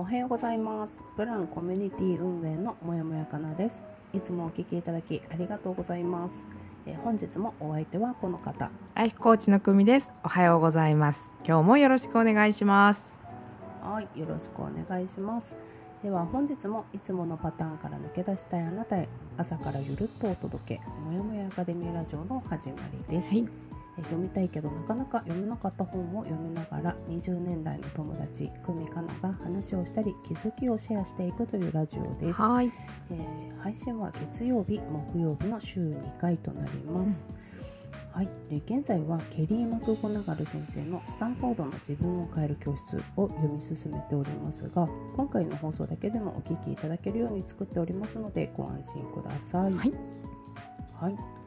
おはようございますブランコミュニティ運営のもやもやかなですいつもお聞きいただきありがとうございます、えー本日もお相手はこの方ライフコーチの久美です。おはようございます。今日もよろしくお願いします。はい、よろしくお願いします。では本日もいつものパターンから抜け出したいあなたへ朝からゆるっとお届けもやもやアカデミーラジオの始まりです、はいえ読みたいけどなかなか読めなかった本を読みながら20年来の友達久美かなが話をしたり気づきをシェアしていくというラジオです、はい。えー配信は月曜日木曜日の週2回となります、はい、で現在はケリー・マクゴナガル先生の「スタンフォードの自分を変える教室」を読み進めておりますが今回の放送だけでもお聞きいただけるように作っておりますのでご安心ください。はい。はい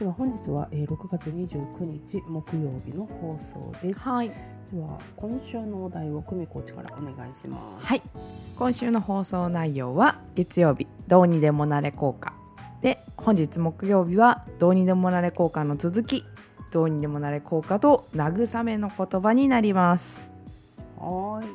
では本日は、えー6月29日木曜日の放送です。はい。では今週のお題を久美コーチからお願いします。はい。今週の放送内容は月曜日どうにでもなれ効果で本日木曜日はどうにでもなれ効果の続きどうにでもなれ効果と慰めの言葉になります。はーい。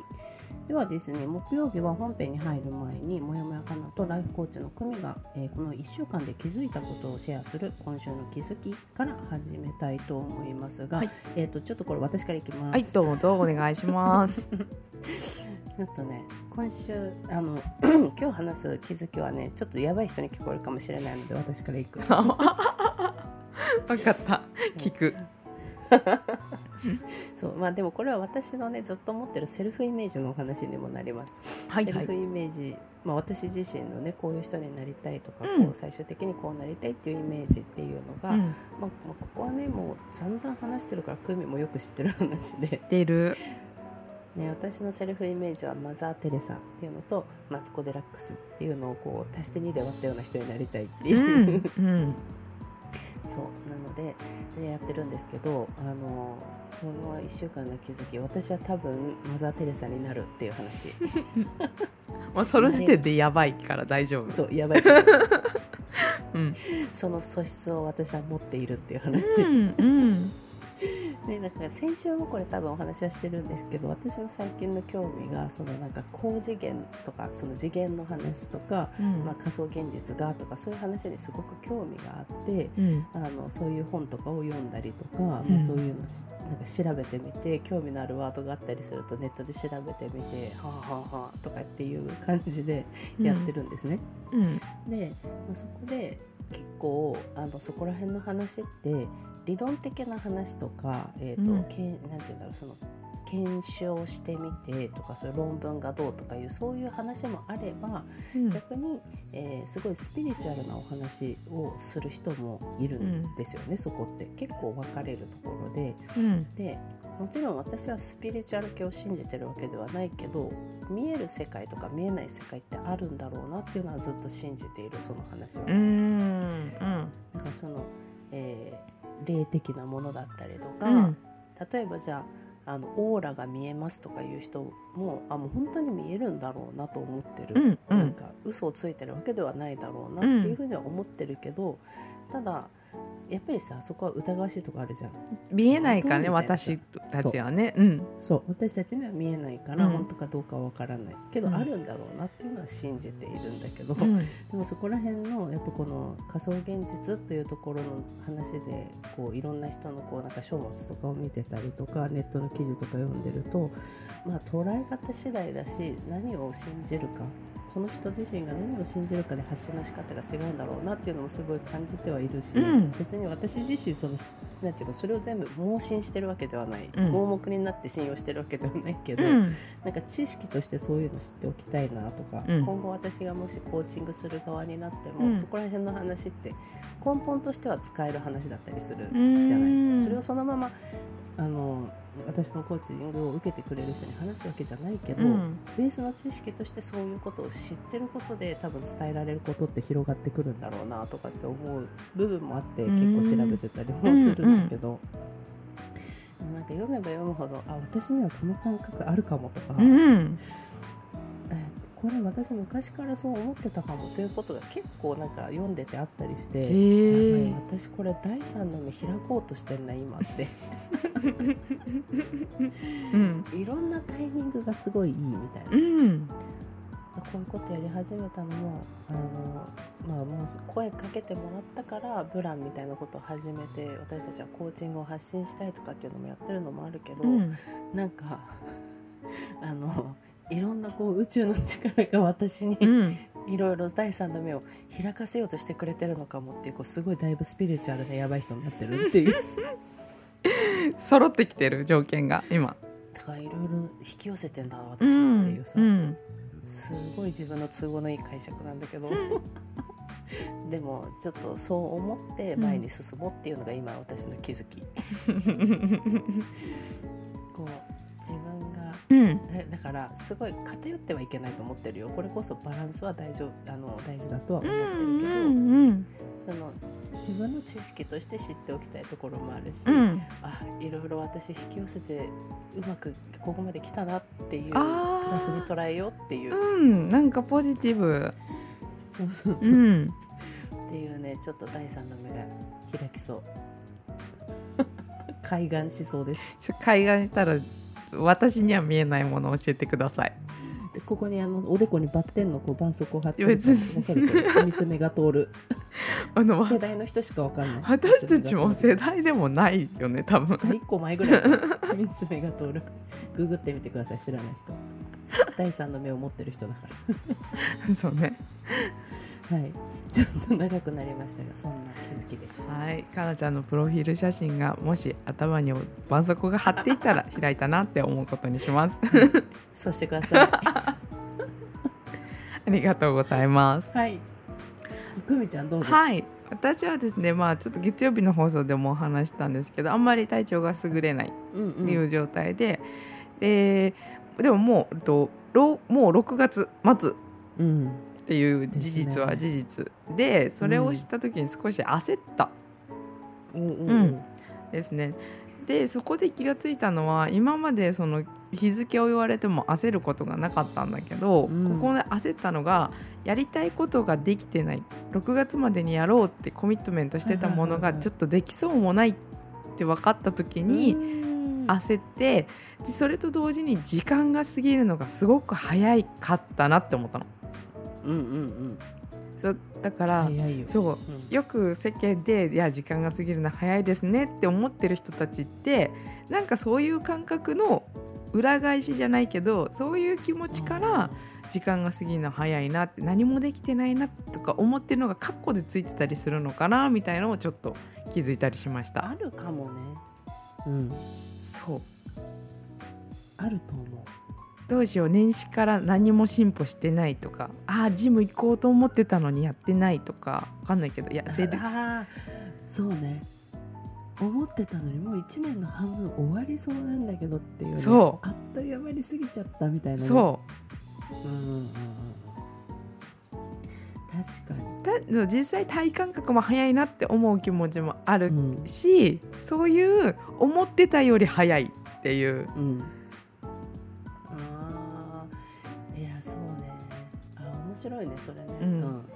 ではですね、木曜日は本編に入る前に、もやもやかなとライフコーチの久美が、えーこの1週間で気づいたことをシェアする今週の気づきから始めたいと思いますが、はいえっ、と、ちょっとこれ私からいきます。はい、どうぞお願いします。ちょっとね、今週、あの、今日話す気づきはね、ちょっとやばい人に聞こえるかもしれないので、私からいく。わかった。聞く。そう、まあでもこれは私のね、ずっと持ってるセルフイメージのお話にもなります。はいはいセルフ。イメージ、まあ、私自身のねこういう人になりたいとか、うんこう最終的にこうなりたいっていうイメージっていうのが、うん、まあ、まあここはねもう散々話してるから久美もよく知ってる話で、出る。ね、私のセルフイメージはマザー・テレサっていうのとマツコ・デラックスっていうのをこう足して2で割ったような人になりたいってういう、ん、うん。そうなので、ね、やってるんですけどあのこの1週間の気づき私は多分マザー・テレサになるっていう話 まあその時点でやばいから大丈夫。そうやばい うん。その素質を私は持っているっていう話、うん、うん。ね、だから先週もこれ多分お話はしてるんですけど私の最近の興味がそのなんか高次元とかその次元の話とか、うんまあ、仮想現実がとかそういう話にすごく興味があってうん。あのそういう本とかを読んだりとか、まうんあ、そういうのしなんか調べてみて興味のあるワードがあったりするとネットで調べてみてはあはあはあとかっていう感じでやってるんですね。うん。で、まあ、そこで結構あのそこら辺の話って理論的な話とか、えーとうんけんなんていうんだろうその検証してみてとかそういう論文がどうとかいうそういう話もあればうん。逆に、えーすごいスピリチュアルなお話をする人もいるんですよね、そこって結構分かれるところでうん。でもちろん私はスピリチュアル系を信じてるわけではないけど見える世界とか見えない世界ってあるんだろうなっていうのはずっと信じているその話は。うん。うん。なんかその、えー霊的なものだったりとか、うん。例えばじゃああのオーラが見えますとかいう人もあもう本当に見えるんだろうなと思ってる、うんうん。なんか嘘をついてるわけではないだろうなっていうふうには思ってるけど、ただやっぱりさそこは疑わしいとこあるじゃん。見えないからね私たちはね。う。ん。そう。私たちには見えないから、うん。本当かどうかは分からないけど、うん。あるんだろうなっていうのは信じているんだけど、うん。でもそこら辺のやっぱこの仮想現実というところの話でこういろんな人のこうなんか書物とかを見てたりとかネットの記事とか読んでると、まあ、捉え方次第だし何を信じるか。その人自身が何を信じるかで発信の仕方が違うんだろうなっていうのもすごい感じてはいるし、うん別に私自身そのなんていうのそれを全部盲信してるわけではない、うん。盲目になって信用してるわけではないけど、うん。なんか知識としてそういうの知っておきたいなとか、うん。今後私がもしコーチングする側になっても、うん。そこら辺の話って根本としては使える話だったりするうん。じゃない。それをそのままあの私のコーチングを受けてくれる人に話すわけじゃないけど、うん。ベースの知識としてそういうことを知ってることで多分伝えられることって広がってくるんだろうなとかって思う部分もあってうん。結構調べてたりもするんだけど、でもなんか読めば読むほどあ私にはこの感覚あるかもとか、うん。えーこれ私昔からそう思ってたかもということが結構なんか読んでてあったりして。私これ第三の目開こうとしてんな今って。うん。いろんなタイミングがすごいいいみたいな。うん。こういうことやり始めたのもあの、まあ、もう声かけてもらったからブランみたいなことを始めて私たちはコーチングを発信したいとかっていうのもやってるのもあるけど、うん。なんかあのいろんなこう宇宙の力が私にうん。いろいろ第三の目を開かせようとしてくれてるのかもっていうこうすごいだいぶスピリチュアルでやばい人になってるっていう。揃ってきてる条件が今。だからいろいろ引き寄せてんだな私っていうさ、うんすごい自分の都合のいい解釈なんだけど。でもちょっとそう思って前に進もうっていうのが今私の気づき、こう自分がうん。だだからすごい偏ってはいけないと思ってるよ。これこそバランスは大丈夫あの大事だとは思ってるけど、うんその自分の知識として知っておきたいところもあるし、うん。あいろいろ私引き寄せてうまくここまで来たなっていうプラスに捉えようっていう、うん。なんかポジティブ。そうそうそう。う、ん。っていうねちょっと第三の目が開きそう。開眼しそうです。ちょ海岸したら私には見えないものを教えてください。でここにあのおでこにバッテンのこう絆創膏を貼ってる別に。わかるこれ三つ目が通る。あの世代の人しかわかんない。私たちも世代でもないよね多分。あ一個前ぐらい三つ目が通る。ググってみてください知らない人。第三の目を持ってる人だか そうね。らはい。ちょっと長くなりましたがそんな気づきでした。はい。かなちゃんのプロフィール写真がもし頭に絆創膏が貼っていたら開いたなって思うことにします。そうしてください。ありがとうございます。はい。久美ちゃんどうぞ。はい。私はですねまあちょっと月曜日の放送でもお話したんですけどあんまり体調が優れないうんっていう状態で、ででももうとろもう6月末。うんっていう事実は事実でそれを知った時に少し焦った。うん。うん。ですね。でそこで気がついたのは今までその日付を言われても焦ることがなかったんだけど、うん。ここで焦ったのがやりたいことができてない。6月までにやろうってコミットメントしてたものがちょっとできそうもないって分かった時にうん。焦ってでそれと同時に時間が過ぎるのがすごく早かったなって思ったの。うんうんうん。そうだから、そううん。よく世間で「いや時間が過ぎるの早いですね」って思ってる人たちってなんかそういう感覚の裏返しじゃないけどそういう気持ちから時間が過ぎるの早いなって何もできてないなとか思ってるのがカッコでついてたりするのかなみたいのをちょっと気づいたりしました。あるかもね。うん。そう。あると思うどうしよう年始から何も進歩してないとかああジム行こうと思ってたのにやってないとかわかんないけどいやせいで。そうね。思ってたのにもう1年の半分終わりそうなんだけどっていうね、そう。あっという間に過ぎちゃったみたいなね、そう。うんうんうんうん。確かに。だ実際体感覚も早いなって思う気持ちもあるうん。し、そういう思ってたより早いっていううん白いねそれね。うん。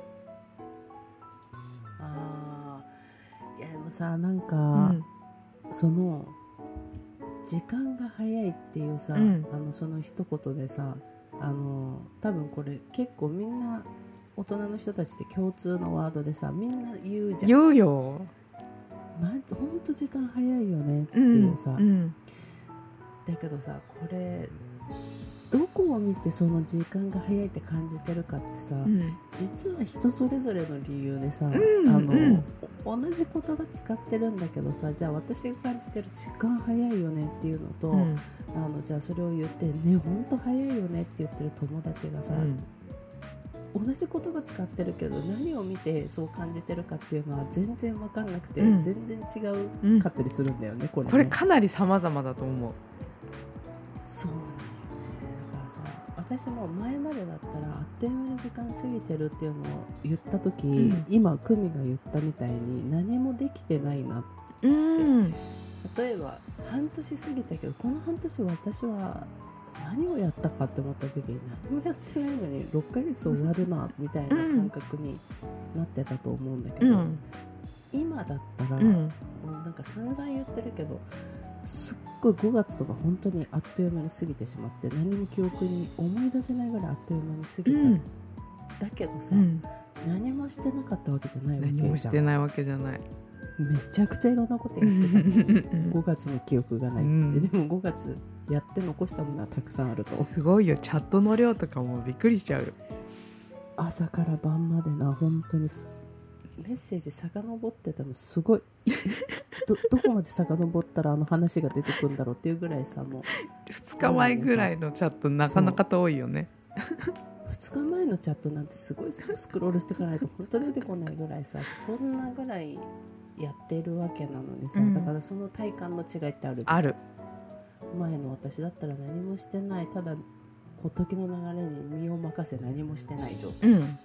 ああいやでもさなんか、うん。その時間が早いっていうさ、うん。あのその一言でさあの多分これ結構みんな大人の人たちって共通のワードでさみんな言うじゃん。言うよ。まほんと時間早いよねってうんいうさ、うん。だけどさこれどこを見てその時間が早いって感じてるかってさ、うん。実は人それぞれの理由でさ、んあのうん。お同じ言葉使ってるんだけどさじゃあ私が感じてる時間早いよねっていうのと、うん。あのじゃあそれを言ってね本当早いよねって言ってる友達がさ、うん。同じ言葉使ってるけど何を見てそう感じてるかっていうのは全然分かんなくて、うん。全然違うん。うかったりするんだよね、これね。これかなり様々だと思う。そう私も前までだったらあっという間に時間過ぎてるっていうのを言った時、ん。今久美が言ったみたいに何もできてないなうん。例えば半年過ぎたけどこの半年私は何をやったかって思った時に何もやってないのに6ヶ月終わるなみたいな感覚になってたと思うんだけど、うん。今だったら、うん。もうなんか散々言ってるけどすっごい5月とか本当にあっという間に過ぎてしまって何も記憶に思い出せないぐらいあっという間に過ぎた、うん。だけどさ、うん。何もしてなかったわけじゃないわけじゃん。何もしてないわけじゃない。めちゃくちゃいろんなことやってた。5月の記憶がないって、うん。でも5月やって残したものはたくさんあると。すごいよ。チャットの量とかもびっくりしちゃうよ。朝から晩までな本当にすメッセージ遡ってたのすごいど どこまで遡ったらあの話が出てくるんだろうっていうぐらいさもう。2日前ぐらいのチャットなかなか遠いよね。2日前のチャットなんてすごいスクロールしていかないと本当出てこないぐらいさそんなぐらいやってるわけなのにさ、うん。だからその体感の違いってあるじゃん。ある。前の私だったら何もしてない。ただ時の流れに身を任せ何もしてない状態。うん。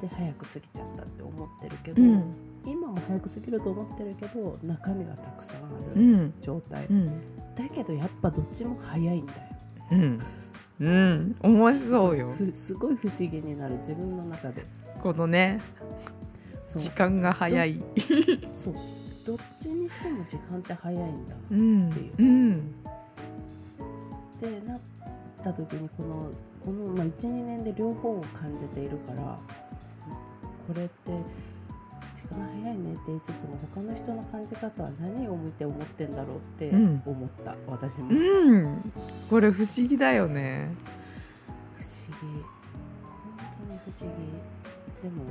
で早く過ぎちゃったって思ってるけど、うん今も早く過ぎると思ってるけど中身はたくさんあるうん。状態、うん。だけどやっぱどっちも早いんだよ。うん。うん。面白いよ。ふすごい不思議になる。自分の中で。このね時間が早い。そう。どっちにしても時間って早いんだっていうさ。うん。ってなった時にこのこの、まあ、12年で両方を感じているからこれって時間早いねって言いつつも他の人の感じ方は何を見て思ってんだろうってうん。思った、私も、うん。これ不思議だよね。不思議。本当に不思議。でも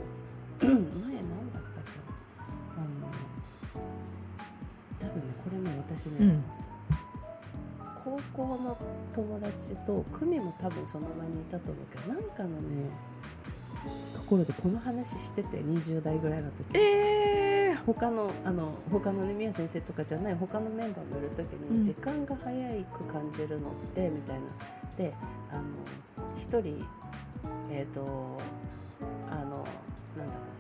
前何だったっけな。あの多分ねこれね私ね、うん。高校の友達と久美も多分その場にいたと思うけどなんかのねところでこの話してて20代ぐらいの時えー、他のあの他のね宮先生とかじゃない他のメンバーもいる時うんに時間が早く感じるのってみたいなであの一人えっ、とあのなん。だろう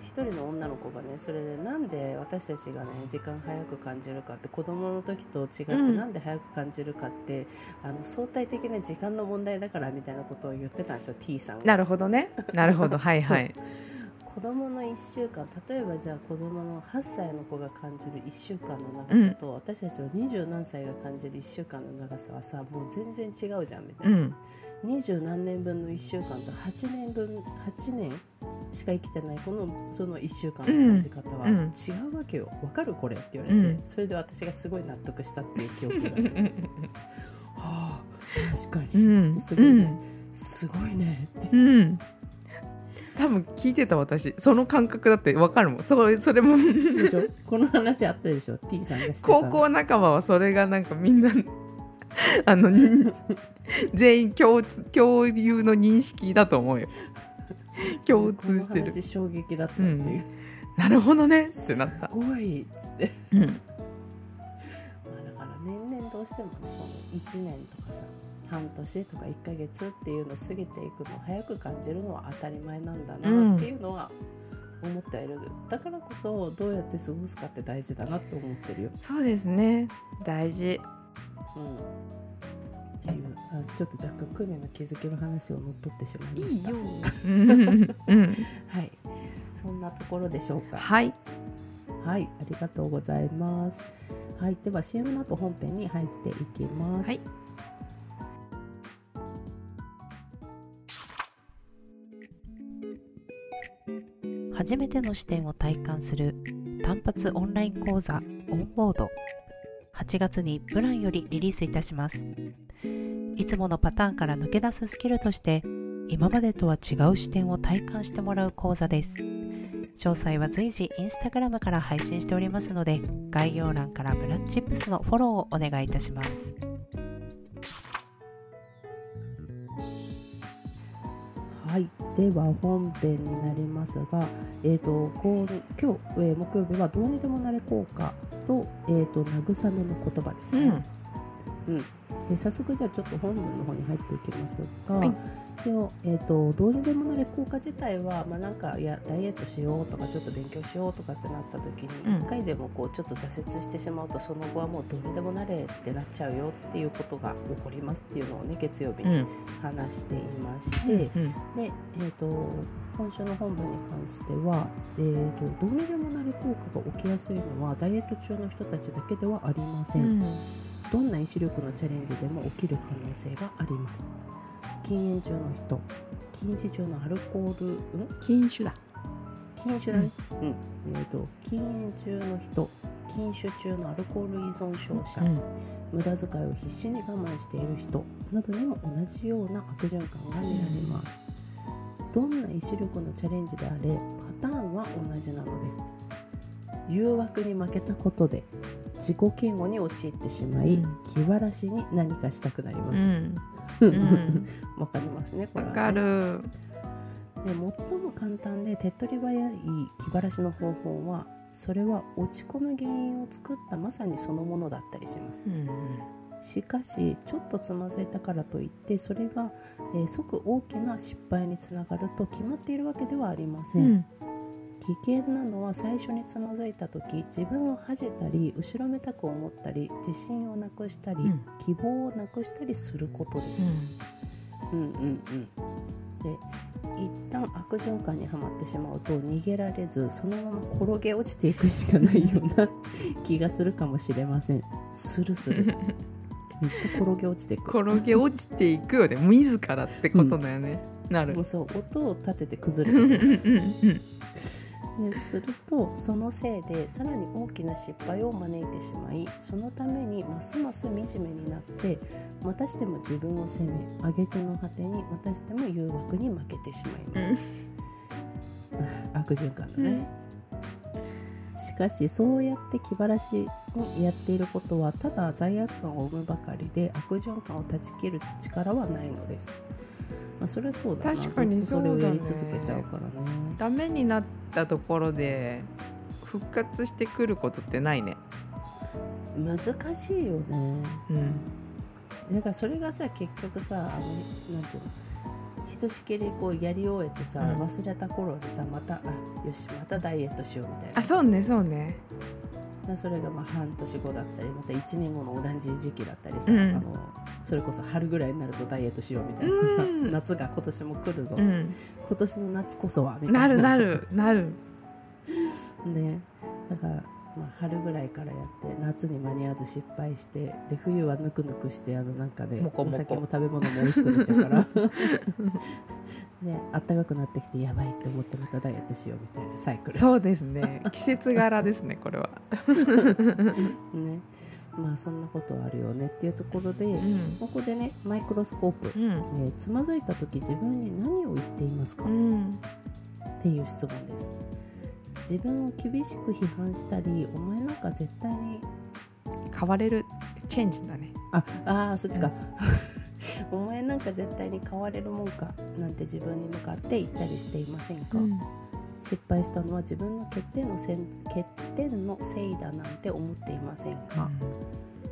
一人の女の子がねそれでなんで私たちがね時間早く感じるかって子供の時と違ってうん。なんで早く感じるかって、あの相対的な時間の問題だからみたいなことを言ってたんですよ T さんが。なるほどね。なるほど。はいはい。子供の1週間例えばじゃあ子供の8歳の子が感じる1週間の長さと、私たちの20何歳が感じる1週間の長さはさもう全然違うじゃんみたいな、うん二十何年分の1週間と8年分8年しか生きてないこのその1週間の感じ方はうん。違うわけよ。わかるこれって言われて、うん。それで私がすごい納得したっていう記憶がある。はあ確かに、ってすごいね、すごいねって。うん。多分聞いてた私。その感覚だって分かるもん。それそれも。でしょ？この話あったでしょ？T さんが高校仲間はそれがなんかみんな あのに全員共通共有の認識だと思うよ。共通してる。衝撃だったっていう、なるほどね。ってなった。す、ごいっつって。うん、まあだから年々どうしてもねこの1年とかさ半年とか1ヶ月っていうの過ぎていくのを早く感じるのは当たり前なんだなっていうのは思ってはいる、だからこそどうやって過ごすかって大事だなって思ってるよ。そうですね。大事うんちょっと若干クミの気づきの話を乗っ取ってしまいました。うんうんはい、そんなところでしょうか。はいはい、ありがとうございます。はい、では CM の後本編に入っていきます。はい初めての視点を体感する単発オンライン講座オンボード8月にプランよりリリースいたします。いつものパターンから抜け出すスキルとして今までとは違う視点を体感してもらう講座です。詳細は随時インスタグラムから配信しておりますので概要欄からブラッチップスのフォローをお願いいたします。ははい、では本編になりますが、えー、とこう今日、えー木曜日はどうにでもなれ効果と,、えー、と慰めの言葉ですね、うん。で早速じゃあちょっと本文の方に入っていきますが、はい一応、えー、とどうにでもなれ効果自体は、まあ、なんかいやダイエットしようとかちょっと勉強しようとかってなった時にうん。一、回でもこうちょっと挫折してしまうとその後はもうどうにでもなれってなっちゃうよっていうことが起こりますっていうのをね月曜日にうん。話していまして、うんで、えー、と今週の本文に関しては、えー、とどうにでもなれ効果が起きやすいのはダイエット中の人たちだけではありません、うん。どんな意志力のチャレンジでも起きる可能性があります禁煙中の人。禁止中のアルコール、うん、禁酒だ。禁酒だね、うん。えー、と禁煙中の人。禁酒中のアルコール依存症者、うん。無駄遣いを必死に我慢している人。などにも同じような悪循環が見られます。どんな意志力のチャレンジであれパターンは同じなのです。誘惑に負けたことで自己嫌悪に陥ってしまい、うん。気晴らしに何かしたくなりまうす。んうんわ、かりますねこれはね。わかる。で最も簡単で手っ取り早い気晴らしの方法はそれは落ち込む原因を作ったまさにそのものだったりします。うんしかしちょっとつまずいたからといってそれが、えー即大きな失敗につながると決まっているわけではありませ、うんん危険なのは最初につまずいた時自分を恥じたり後ろめたく思ったり自信をなくしたり、うん。希望をなくしたりすることです、うん。うんうんで一旦悪循環にはまってしまうと逃げられずそのまま転げ落ちていくしかないような 気がするかもしれません。するする。めっちゃ転げ落ちていく。転げ落ちていくよね。自らってことだよね、なる。もうそう音を立てて崩れていく。うんうんでするとそのせいでさらに大きな失敗を招いてしまいそのためにますます惨めになってまたしても自分を責め挙句の果てにまたしても誘惑に負けてしまいます、あ 悪循環だね、しかしそうやって気晴らしにやっていることはただ罪悪感を生むばかりで悪循環を断ち切る力はないのです、まあ、それはそうだな。確かにずっとそれをやりそうだね。続けちゃうからね。ダメになったところで復活してくることってないね。難しいよね。うん。だからそれがさ結局さあのなんていうの？ひとしきりこうやり終えてさ、うん。忘れた頃にさまたあよしまたダイエットしようみたいな。あそうねそうね。でそれがまあ半年後だったりまた1年後の同じ時期だったりさ、うん。あのそれこそ春ぐらいになるとダイエットしようみたいなさ、うん。夏が今年も来るぞ、うん。今年の夏こそはみたいな。なるなる。なる。ね。だから、まあ、春ぐらいからやって夏に間に合わず失敗してで冬はぬくぬくしてあのなんかねお酒も食べ物も美味しくなっちゃうから。ねあったかくなってきてやばいって思ってまたダイエットしようみたいなサイクル。そうですね。季節柄ですねこれは。ね。まあそんなことあるよねっていうところで、うん。ここでねマイクロスコープ、うん。えーつまずいた時自分に何を言っていますか、うん。っていう質問です自分を厳しく批判したりお前なんか絶対に変われるチェンジだね。ああーそっちか、お前なんか絶対に変 われるもんかなんて自分に向かって言ったりしていませんか、うん。失敗したのは自分の欠点のせん欠点のせいだなんて思っていませんか、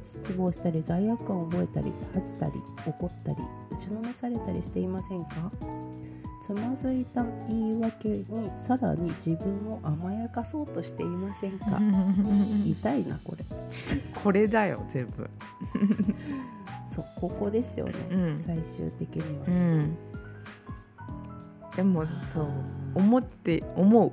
失望したり罪悪感を覚えたり恥じたり怒ったり打ちのめされたりしていませんか？つまずいた言い訳にさらに自分を甘やかそうとしていませんか？痛いなこれ。これだよ全部。そうここですよね、うん。最終的には、うん。でもそう思って思う。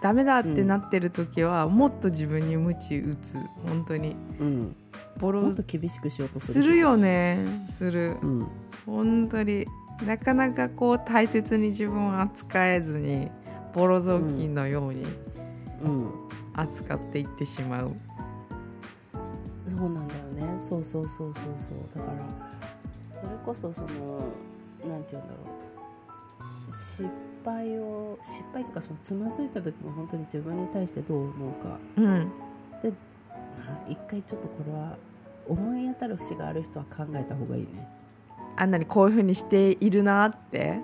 ダメだってなってる時は、もっと自分に鞭打つ。本当に。うん、ボロ。もっと厳しくしようとすするるよねする。うん。本当になかなかこう大切に自分を扱えずにボロ雑巾のようにうん。扱っていってしまう、そうなんだよね。そうそうそうそうそう。だからそれこそそのなんて言うんだろう。失敗を失敗とかそのつまずいた時に本当に自分に対してどう思うか、うん。まあ、一回ちょっとこれは思い当たる節がある人は考えた方がいいねあんなにこういうふうにしているなって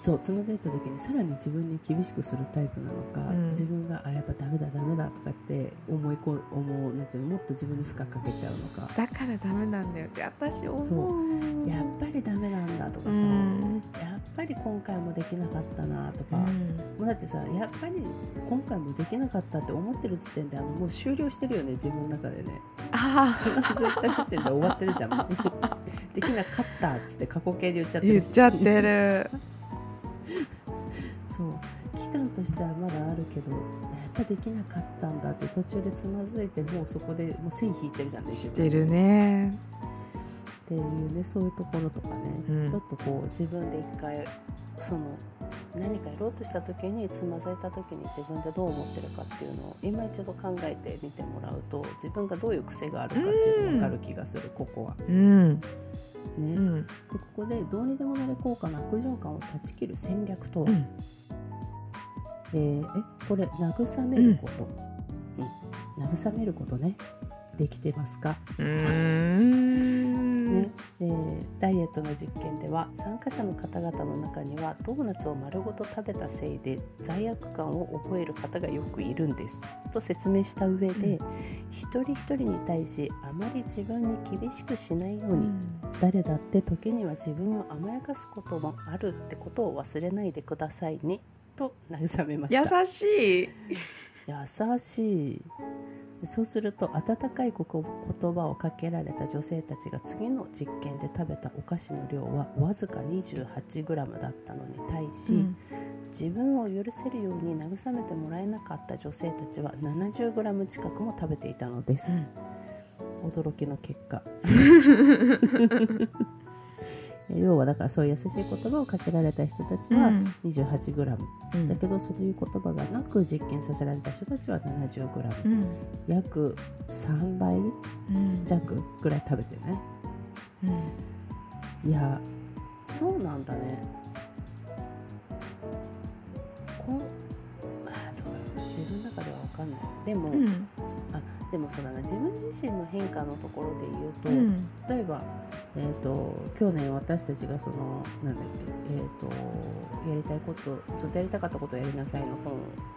そうつまずいた時にさらに自分に厳しくするタイプなのか、うん。自分があやっぱダメだダメだとかって思いこ思うなんていうのもっと自分に負荷かけちゃうのか。だからダメなんだよって私思う。そう。やっぱりダメなんだとかうさ、ん。やっぱり今回もできなかったなとか、うん。もうだってさやっぱり今回もできなかったって思ってる時点であのもう終了してるよね自分の中でね。あつまずいた時点で終わってるじゃん。できなかったっつって過去形で言っちゃあ言ってるし。っちゃってるそう。期間としてはまだあるけどやっぱできなかったんだって途中でつまずいてもうそこでもう線引いてるじゃんねしてるね。っていうねそういうところとかね、うん。ちょっとこう自分で一回その何かやろうとした時につまずいた時に自分でどう思ってるかっていうのを今一度考えてみてもらうと自分がどういう癖があるかっていうのが分かる気がする、ここは。うんね。うん。でここでどうにでもなれ効果の悪循環を断ち切る戦略とは、うん。えーえこれ慰めること、うん。慰めることね。できてますか、ね。でダイエットの実験では参加者の方々の中にはドーナツを丸ごと食べたせいで罪悪感を覚える方がよくいるんです。と説明した上で、う一人一人に対しあまり自分に厳しくしないように、うん。誰だって時には自分を甘やかすこともあるってことを忘れないでくださいね。と慰めました。優しい。優しいそうすると温かい言葉をかけられた女性たちが次の実験で食べたお菓子の量はわずか 28g だったのに対し、うん。自分を許せるように慰めてもらえなかった女性たちは 70g 近くも食べていたのです、驚きの結果 要はだからそういう優しい言葉をかけられた人たちはうん。28g、うん。だけどそういう言葉がなく実験させられた人たちは 70g、うん。約3倍うん。弱ぐらい食べてね。うん。いやそうなんだね。こ自分の中では分かんない。でも、うん。あでもそうだな。自分自身の変化のところで言うと、うん。例えば、えー、と去年私たちがそのなんだっけ、えー、とやりたいことずっとやりたかったことをやりなさいの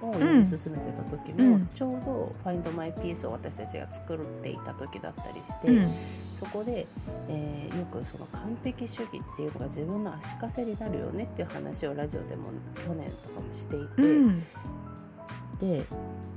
本を読み進めてた時も、うん。ちょうど「Find My Peace」を私たちが作っていた時だったりして、うん。そこで、えーよくその完璧主義っていうのが自分の足かせになるよねっていう話をラジオでも去年とかもしていて、うんで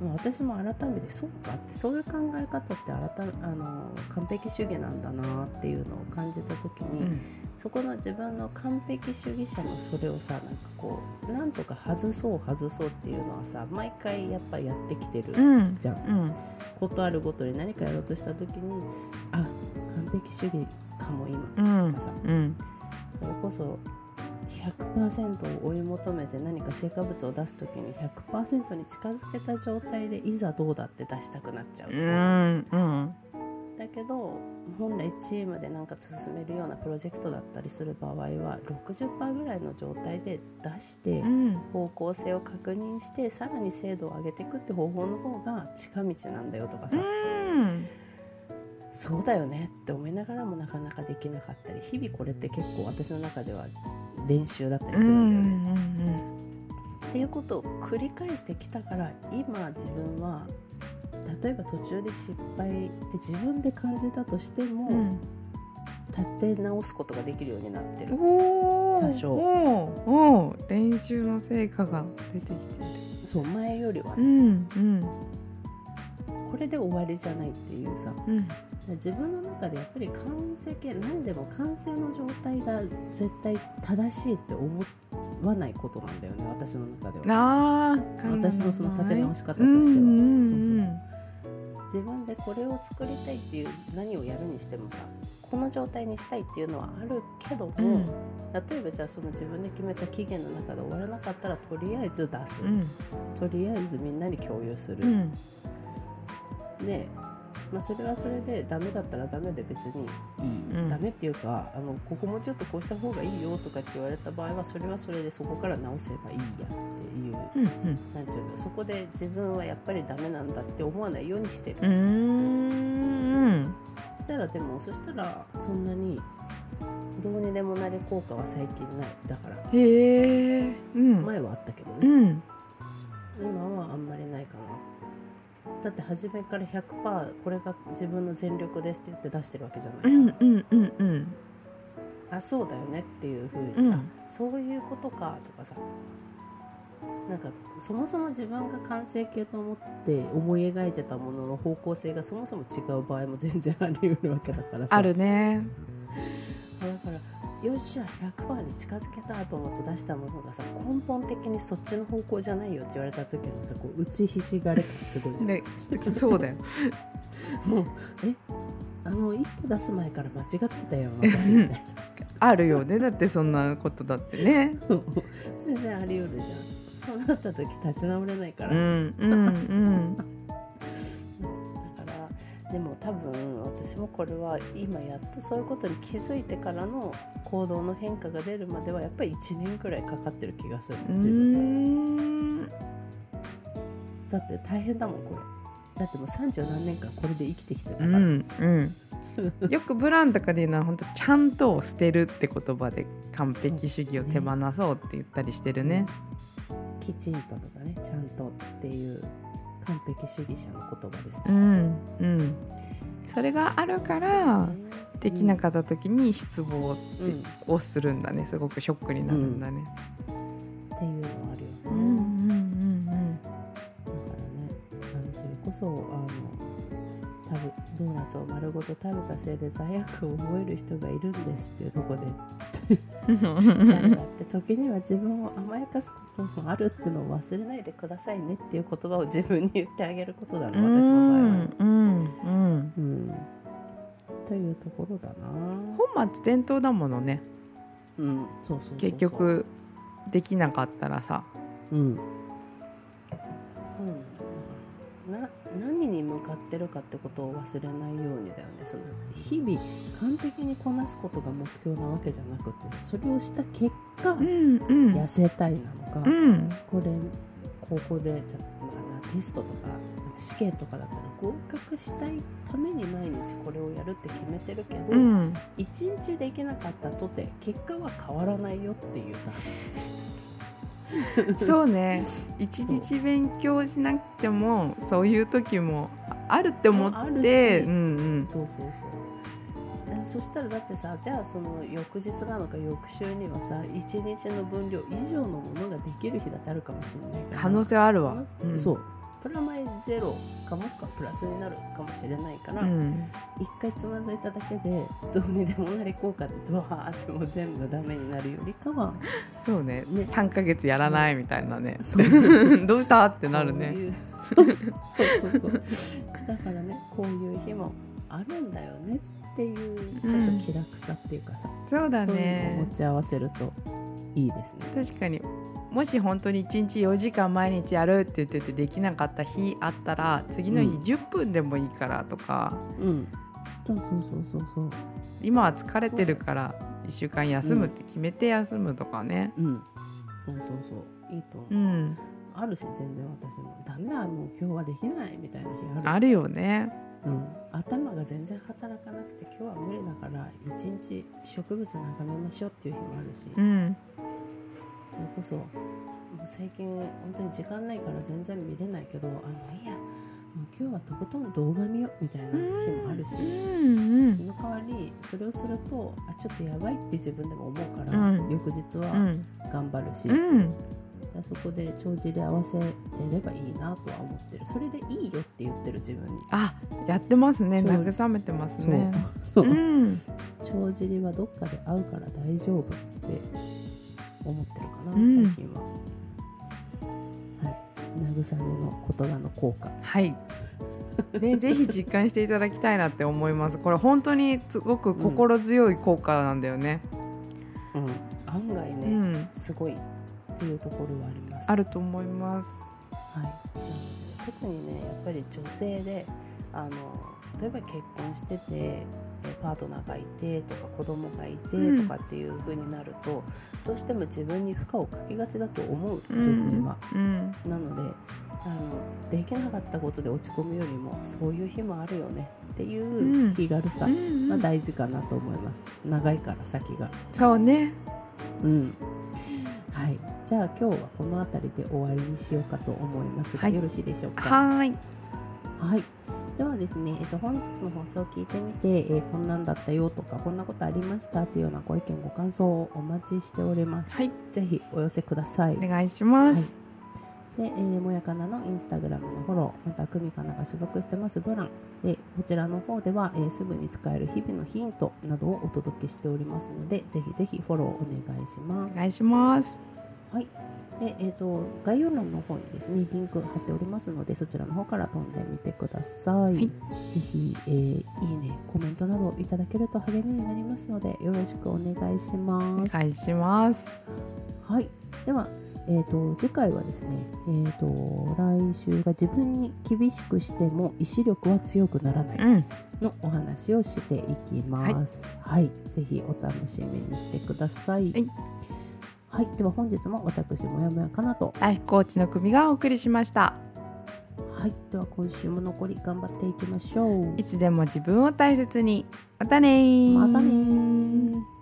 まあ私も改めてそうかってそういう考え方って改めあの完璧主義なんだなっていうのを感じた時に、そこの自分の完璧主義者のそれをさなんかこうなんとか外そう外そうっていうのはさ毎回やっぱやってきてるうん。じゃん。うん。ことあるごとに何かやろうとした時にあ完璧主義かも今うんとかさ。うん。それこそ100%を追い求めて何か成果物を出す時に100%に近づけた状態でいざどうだって出したくなっちゃうとうかさ、んうん。だけど本来チームでなんか進めるようなプロジェクトだったりする場合は60%ぐらいの状態で出してうん。方向性を確認してさらに精度を上げていくって方法の方が近道なんだよとかさ、うんそうだよねって思いながらもなかなかできなかったり日々これって結構私の中では練習だったりするんだよね。っていうことを繰り返してきたから今自分は例えば途中で失敗で自分で感じたとしても、うん。立て直すことができるようになってる。多少。お練習の成果が出てきている。そう前よりはうね、んうん。これで終わりじゃないっていうさうん自分の中でやっぱり完成形何でも完成の状態が絶対正しいって思わないことなんだよね私の中では。私のその立て直し方としては。自分でこれを作りたいっていう何をやるにしてもさこの状態にしたいっていうのはあるけども、うん。例えばじゃあその自分で決めた期限の中で終わらなかったらとりあえず出す、うん。とりあえずみんなに共有する、うん。で、まあ、それはそれでダメだったらダメで別にいい、うん。ダメっていうかあのここもうちょっとこうした方がいいよとかって言われた場合はそれはそれでそこから直せばいいやっていう。うんなんていうのそこで自分はやっぱりダメなんだって思わないようにしてる。うん。したらでもそしたらそんなにどうにでもなれ効果は最近ない。だからへえうん。前はあったけどね、うん。今はあんまりないかなだって初めから100%これが自分の全力ですって言って出してるわけじゃない、うんうんうんうん。あそうだよねっていうふうに、うん。あそういうことかとかさ。なんかそもそも自分が完成形と思って思い描いてたものの方向性がそもそも違う場合も全然あり得るわけだからさ。あるね。だからよっしゃ100%に近づけたと思って出したものがさ根本的にそっちの方向じゃないよって言われた時のさこう打ちひしがれ感すごいじゃん、ねそうだよ。もうえ？あの一歩出す前から間違ってたよ私みたいなあるよね。だってそんなことだってね。全然あり得るじゃん。そうなった時立ち直れないから、うんうんうんでも多分私もこれは今やっとそういうことに気づいてからの行動の変化が出るまではやっぱり1年くらいかかってる気がする。う自分と。んだって大変だもんこれ。だってもう30何年間これで生きてきてたから、うんうん。よくブランとかで言うのは本当ちゃんと捨てるって言葉で完璧主義を手放そうって言ったりしてるね。きちんととかねちゃんとっていう完璧主義者の言葉です。ねうんうん。それがあるからできなかった時に失望をするんだね。すごくショックになるんだね。っていうのはあるよね、うんうんだからねあのそれこそあの食べドーナツを丸ごと食べたせいで罪悪を覚える人がいるんですっていうところで。だって時には自分を甘やかすこともあるってのを忘れないでくださいねっていう言葉を自分に言ってあげることだな私の場合はね。うんうん。うん。というところだな。本末転倒だものね。うん、そうそう結局できなかったらさ。うん、そうなんな何に向かってるかってことを忘れないようにだよね。その日々完璧にこなすことが目標なわけじゃなくてさそれをした結果、うんうん。痩せたいなのか、うん。これここで、たまあな、テストとかなんか試験とかだったら合格したいために毎日これをやるって決めてるけど、うん。一日できなかったとて結果は変わらないよっていうさそうね。一日勉強しなくてもそういう時もあるって思って。し。うんうん。そうそうそう。でそしたらだってさじゃあその翌日なのか翌週にはさ一日の分量以上のものができる日だってあるかもしれないから。可能性はあるわ。うん。そうプラマイゼロかもしくはプラスになるかもしれないから、うん。一回つまずいただけでどうにでもなり効果ってドワーってもう全部ダメになるよりかはそうね。ね。3ヶ月やらないみたいなね。そう。どうした？ってなるね。そうそうそうだからねこういう日もあるんだよねっていうちょっと気楽さっていうかさ、そうだそういうのをね持ち合わせるといいですね。確かにもし本当に1日4時間毎日やるって言っててできなかった日あったら次の日うん10分でもいいからとか、うん。そうそうそうそうそう。今は疲れてるから1週間休むって決めて休むとかね。うん。そうそうそう。いいと思う。うん、あるし全然私もダメだもう今日はできないみたいな日ある。あるよね。うん。頭が全然働かなくて今日は無理だから一日植物眺めましょうっていう日もあるし。うん、それこそ最近本当に時間ないから全然見れないけどあもういいやもう今日はとことん動画見ようみたいな日もあるし、うん、うん、その代わりそれをするとあちょっとやばいって自分でも思うから、うん。翌日はうん、頑張るし、うん、そこで帳尻合わせてればいいなとは思ってる。それでいいよって言ってる自分に。あ、やってますね。慰めてますね。そう。うん、帳尻はどっかで合うから大丈夫って思ってるかな、うん最近は。はい、慰めの言葉の効果。はい。ね、ぜひ実感していただきたいなって思います。これ本当にすごく心強い効果なんだよね。うん、案外うね、ん、すごいっていうところはあります。あると思います。はい、特にねやっぱり女性であの例えば結婚しててえパートナーがいてとか子供がいてうん。とかっていう風になると、どうしても自分に負荷をかけがちだと思ううん。女性は。うん、なのであのできなかったことで落ち込むよりもそういう日もあるよねっていう気軽さうんが大事かなと思います、長いから先が。そうね。うん。はい。じゃあ今日はこの辺りで終わりにしようかと思いますが、はい。よろしいでしょうか？はーい。はい。ではですね、えっと、本日の放送を聞いてみて、えーこんなんだったよとかこんなことありましたというようなご意見ご感想をお待ちしております。はいぜひお寄せください。お願いします、で、えーもやかなのインスタグラムのフォロー、また、くみかなが所属してますブラン。で、こちらの方では、えーすぐに使える日々のヒントなどをお届けしておりますので、ぜひぜひフォローお願いします。お願いしますはい。で、えっ、と、概要欄の方にですね、リンク貼っておりますので、そちらの方から飛んでみてください。いぜひ、えーいいね、コメントなどいただけると励みになりますので、よろしくお願いします。お願いしますはい。では、えっ、と、次回はですね、えっ、と、来週が自分に厳しくしても意志力は強くならないうんのお話をしていきます。はい、ぜひお楽しみにしてください。はいはい、では本日も私もやもやかなとライフコーチの組がお送りしましたはい、では今週も残り頑張っていきましょう。いつでも自分を大切にまたねーまたねー。